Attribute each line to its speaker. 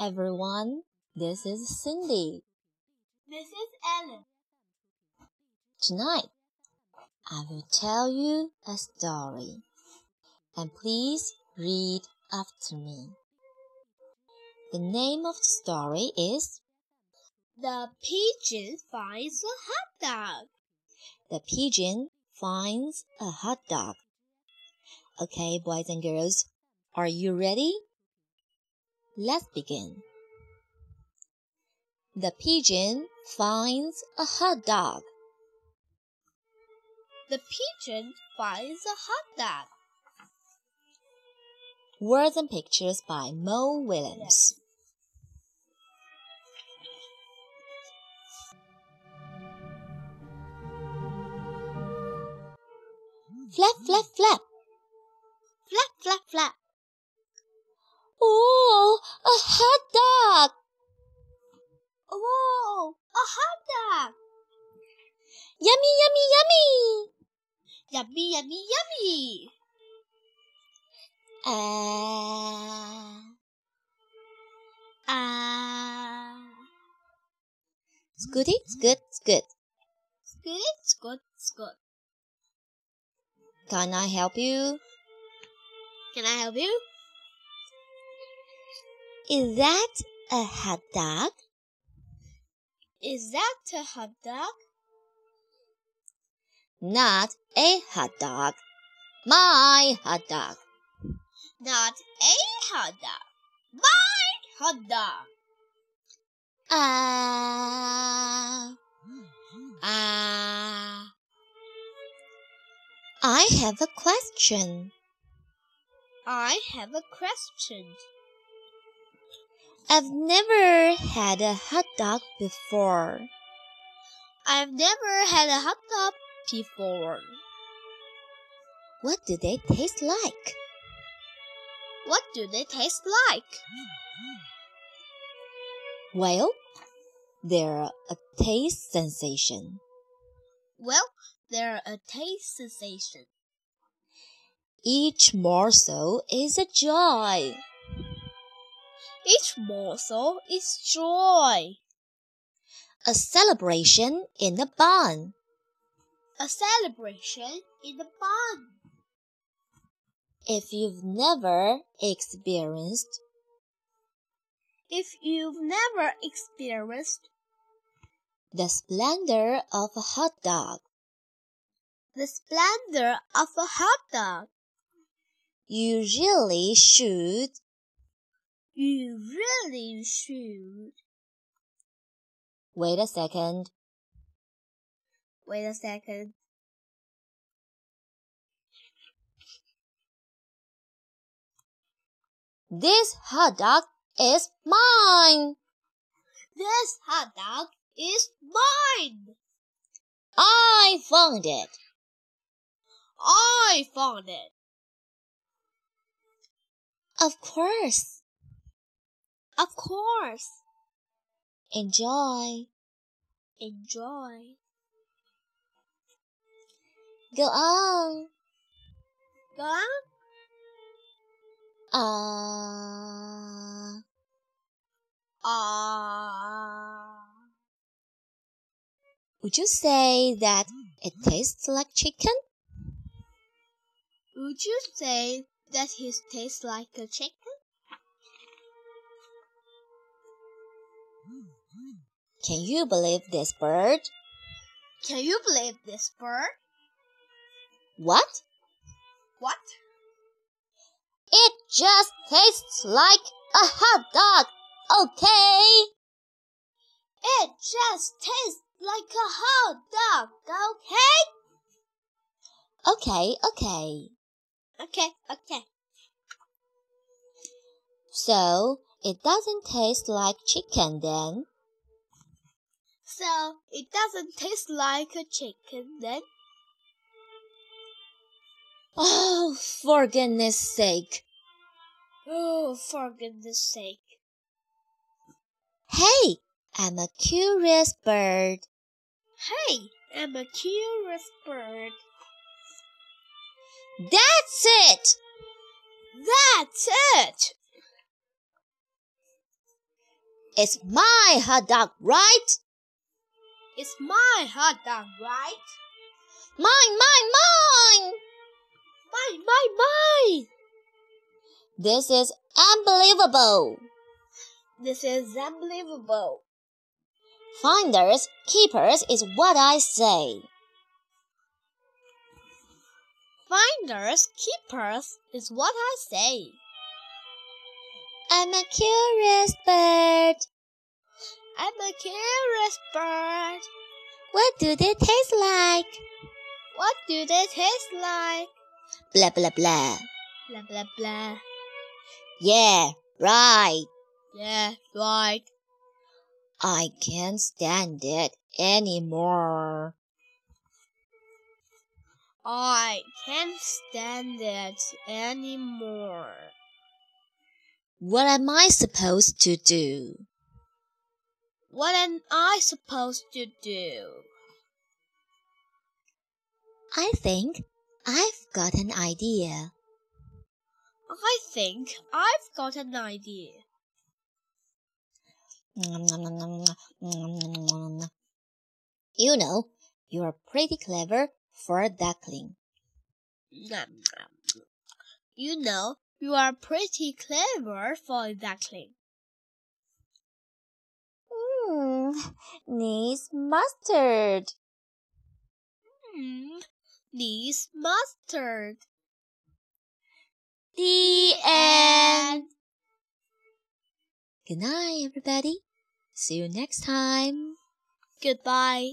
Speaker 1: everyone. This is Cindy.
Speaker 2: This is Ellen.
Speaker 1: Tonight, I will tell you a story. And please read after me. The name of the story is
Speaker 2: The Pigeon Finds a Hot Dog.
Speaker 1: The Pigeon Finds a Hot Dog. Okay, boys and girls, are you ready? Let's begin. The pigeon finds a hot dog.
Speaker 2: The pigeon finds a hot dog.
Speaker 1: Words and pictures by Mo Willems. Flap, flap, flap.
Speaker 2: Flap, flap, flap.
Speaker 1: Oh, a hot dog!
Speaker 2: Whoa, a hot dog!
Speaker 1: Yummy, yummy, yummy!
Speaker 2: Yummy, yummy, yummy!
Speaker 1: It's goody, it's good, it's good.
Speaker 2: it's good, it's good, it's good.
Speaker 1: Can I help you?
Speaker 2: Can I help you?
Speaker 1: Is that a hot dog?
Speaker 2: Is that a hot dog?
Speaker 1: Not a hot dog. My hot dog.
Speaker 2: Not a hot dog. My hot dog.
Speaker 1: Ah. Ah. I have a question.
Speaker 2: I have a question.
Speaker 1: I've never had a hot dog before.
Speaker 2: I've never had a hot dog before.
Speaker 1: What do they taste like?
Speaker 2: What do they taste like?
Speaker 1: Well, they're a taste sensation.
Speaker 2: Well, they're a taste sensation.
Speaker 1: Each morsel is a joy.
Speaker 2: Each morsel is joy.
Speaker 1: A celebration in a bun.
Speaker 2: A celebration in the bun.
Speaker 1: If you've never experienced
Speaker 2: If you've never experienced
Speaker 1: the splendor of a hot dog,
Speaker 2: the splendor of a hot dog,
Speaker 1: you really should.
Speaker 2: you really should.
Speaker 1: Wait a second.
Speaker 2: Wait a second.
Speaker 1: This hot dog is mine.
Speaker 2: This hot dog is mine.
Speaker 1: I found it.
Speaker 2: I found it.
Speaker 1: Of course.
Speaker 2: Of course.
Speaker 1: Enjoy.
Speaker 2: Enjoy.
Speaker 1: Go on.
Speaker 2: Go on.
Speaker 1: Ah.
Speaker 2: Ah.
Speaker 1: would you say that it tastes like chicken?
Speaker 2: Would you say that it tastes like a chicken?
Speaker 1: Can you believe this bird?
Speaker 2: Can you believe this bird?
Speaker 1: What?
Speaker 2: What?
Speaker 1: Just tastes like a hot dog. Okay.
Speaker 2: It just tastes like a hot dog, okay?
Speaker 1: Okay, okay.
Speaker 2: Okay, okay.
Speaker 1: So, it doesn't taste like chicken then?
Speaker 2: So it doesn't taste like a chicken then?
Speaker 1: Oh, for goodness sake.
Speaker 2: Oh, for goodness sake.
Speaker 1: Hey, I'm a curious bird.
Speaker 2: Hey, I'm a curious bird.
Speaker 1: That's it!
Speaker 2: That's it!
Speaker 1: It's my hot dog, right?
Speaker 2: It's my hot dog, right?
Speaker 1: Mine, mine, mine!
Speaker 2: Mine, mine, mine!
Speaker 1: This is unbelievable.
Speaker 2: This is unbelievable.
Speaker 1: Finders, keepers is what I say.
Speaker 2: Finders, keepers is what I say.
Speaker 1: I'm a curious bird.
Speaker 2: I'm a curious bird.
Speaker 1: What do they taste like?
Speaker 2: What do they taste like?
Speaker 1: Blah blah blah.
Speaker 2: Blah blah blah.
Speaker 1: Yeah, right.
Speaker 2: Yeah, right.
Speaker 1: I can't stand it anymore.
Speaker 2: I can't stand it anymore.
Speaker 1: What am I supposed to do?
Speaker 2: What am I supposed to do?
Speaker 1: I think I've got an idea.
Speaker 2: I think I've got an idea.
Speaker 1: You know, you're pretty clever for a duckling.
Speaker 2: You know, you are pretty clever for a duckling.
Speaker 1: Hmm, needs mustard.
Speaker 2: Hmm, needs mustard.
Speaker 1: The end. Good night, everybody. See you next time.
Speaker 2: Goodbye.